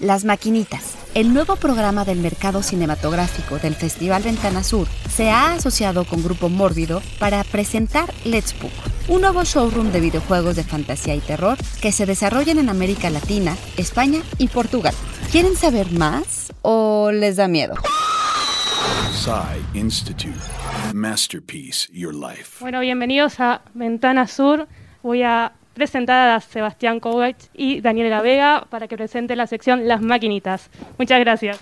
Las Maquinitas, el nuevo programa del mercado cinematográfico del Festival Ventana Sur, se ha asociado con Grupo Mórbido para presentar Let's Book, un nuevo showroom de videojuegos de fantasía y terror que se desarrollan en América Latina, España y Portugal. ¿Quieren saber más o les da miedo? Institute. Masterpiece Your Life. Bueno, bienvenidos a Ventana Sur. Voy a presentar a Sebastián Kovacs y Daniela Vega para que presente la sección Las Maquinitas. Muchas gracias.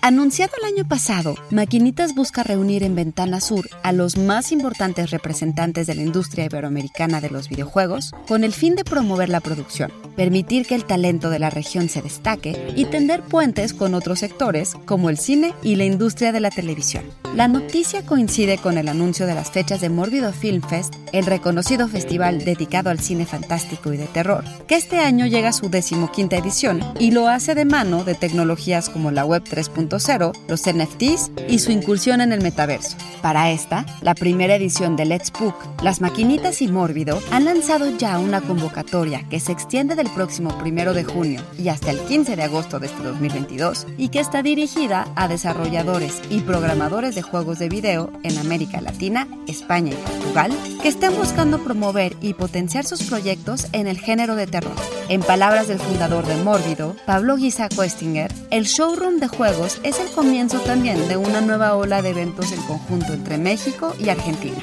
Anunciado el año pasado, Maquinitas busca reunir en Ventana Sur a los más importantes representantes de la industria iberoamericana de los videojuegos con el fin de promover la producción, permitir que el talento de la región se destaque y tender puentes con otros sectores como el cine y la industria de la televisión. La noticia coincide con el anuncio de las fechas de Mórbido Film Fest, el reconocido festival dedicado al cine fantástico y de terror, que este año llega a su decimoquinta edición y lo hace de mano de tecnologías como la Web 3.0 los NFTs y su incursión en el metaverso. Para esta, la primera edición de Let's Book, Las Maquinitas y Mórbido han lanzado ya una convocatoria que se extiende del próximo 1 de junio y hasta el 15 de agosto de este 2022 y que está dirigida a desarrolladores y programadores de juegos de video en América Latina, España y Portugal que están buscando promover y potenciar sus proyectos en el género de terror. En palabras del fundador de Mórbido, Pablo Guisa Questinger, el showroom de juegos es el comienzo también de una nueva ola de eventos en conjunto entre México y Argentina.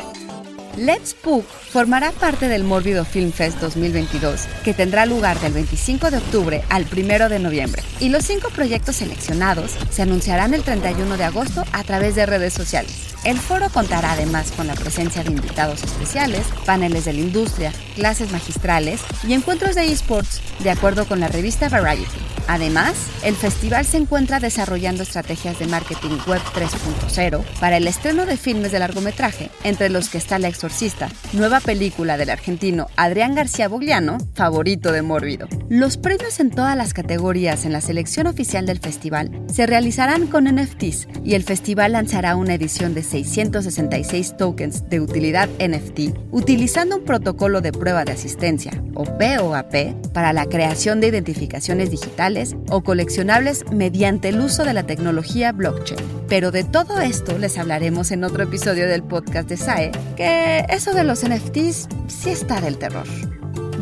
Let's Book formará parte del Mórbido Film Fest 2022, que tendrá lugar del 25 de octubre al 1 de noviembre. Y los cinco proyectos seleccionados se anunciarán el 31 de agosto a través de redes sociales. El foro contará además con la presencia de invitados especiales, paneles de la industria, clases magistrales y encuentros de esports, de acuerdo con la revista Variety. Además, el festival se encuentra desarrollando estrategias de marketing web 3.0 para el estreno de filmes de largometraje, entre los que está La Exorcista, nueva película del argentino Adrián García Bogliano, favorito de Mórbido. Los premios en todas las categorías en la selección oficial del festival se realizarán con NFTs y el festival lanzará una edición de 666 tokens de utilidad NFT utilizando un protocolo de prueba de asistencia, o POAP, para la creación de identificaciones digitales o coleccionables mediante el uso de la tecnología blockchain. Pero de todo esto les hablaremos en otro episodio del podcast de SAE, que eso de los NFTs sí está del terror.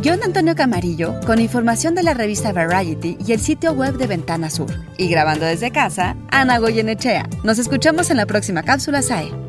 John Antonio Camarillo, con información de la revista Variety y el sitio web de Ventana Sur. Y grabando desde casa, Ana Goyenechea. Nos escuchamos en la próxima cápsula SAE.